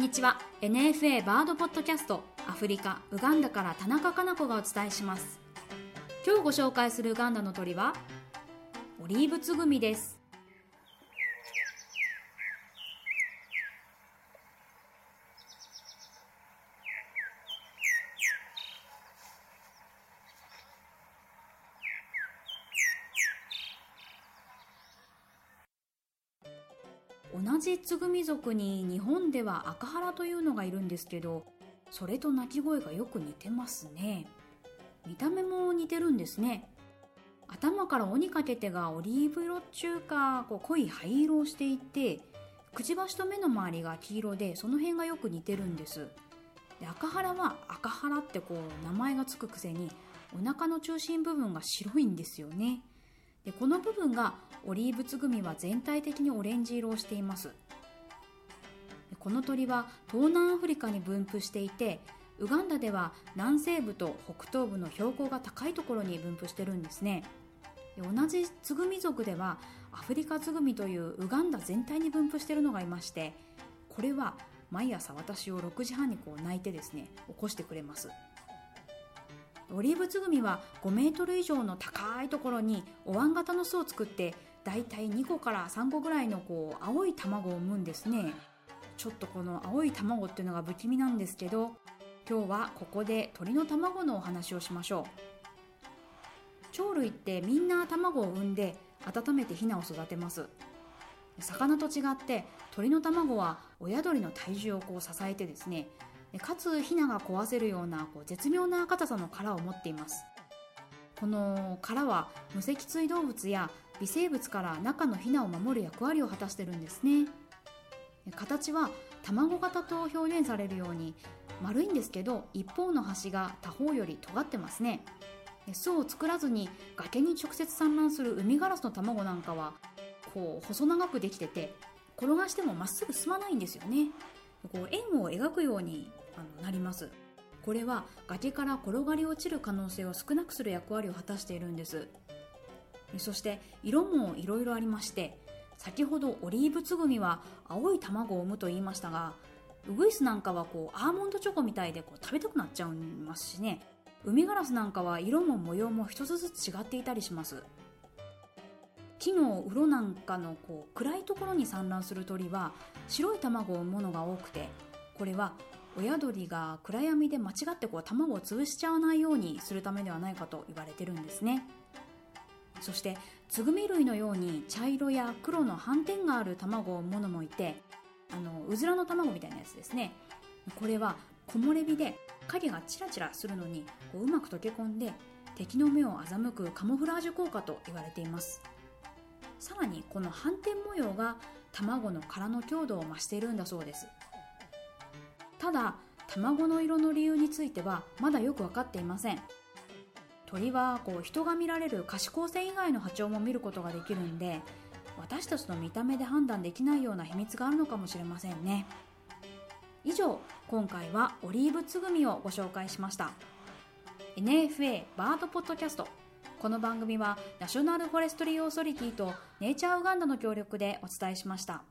にちは。NFA バードポッドキャストアフリカウガンダから田中かな子がお伝えします。今日ご紹介するウガンダの鳥はオリーブツグミです。同じツグミ族に日本では赤原というのがいるんですけどそれと鳴き声がよく似てますね。見た目も似てるんですね。頭から尾にかけてがオリーブ色中かこう濃い灰色をしていてくちばしと目の周りが黄色でその辺がよく似てるんです。で赤原は赤原ってこう名前がつくくせにお腹の中心部分が白いんですよね。でこの部分がオリーブツグミは全体的にオレンジ色をしています。この鳥は東南アフリカに分布していてウガンダでは南西部と北東部の標高が高いところに分布してるんですね。同じツグミ族ではアフリカツグミというウガンダ全体に分布してるのがいましてこれは毎朝私を6時半にこう泣いてですね起こしてくれます。オリーブツグミは5メートル以上の高いところにお椀型の巣を作ってだいたい2個から3個ぐらいのこう青い卵を産むんですね。ちょっとこの青い卵っていうのが不気味なんですけど今日はここで鳥の卵のお話をしましょう。鳥類ってみんな卵を産んで温めてヒナを育てます。魚と違って鳥の卵は親鳥の体重をこう支えてですねかつヒナが壊せるようなこう絶妙な硬さの殻を持っています。この殻は無脊椎動物や微生物から中のヒナを守る役割を果たしてるんですね。形は卵型と表現されるように丸いんですけど一方の端が他方より尖ってますね巣を作らずに崖に直接産卵するウミガラスの卵なんかはこう細長くできてて転がしてもまっすぐ進まないんですよね。こう円を描くようにあのなります。これは崖から転がり落ちる可能性を少なくする役割を果たしているんです。そして色もいろいろありまして先ほどオリーブツグミは青い卵を産むと言いましたがウグイスなんかはこうアーモンドチョコみたいでこう食べたくなっちゃいますしね。ウミガラスなんかは色も模様も一つずつ違っていたりします。木の鱗なんかのこう暗いところに産卵する鳥は白い卵を産むのが多くてこれは親鳥が暗闇で間違ってこう卵を潰しちゃわないようにするためではないかと言われてるんですね。そしてツグミ類のように茶色や黒の斑点がある卵を産むのもいてあのうずらの卵みたいなやつですね。これは木漏れ日で影がチラチラするのにこううまく溶け込んで敵の目を欺くカモフラージュ効果と言われています。さらにこの斑点模様が卵の殻の強度を増しているんだそうです。ただ卵の色の理由についてはまだよく分かっていません。鳥はこう人が見られる可視光線以外の波長も見ることができるんで私たちの見た目で判断できないような秘密があるのかもしれませんね。以上今回はオリーブつぐみをご紹介しました。NFA バードポッドキャスト。この番組はナショナルフォレストリーオーソリティとネイチャーウガンダの協力でお伝えしました。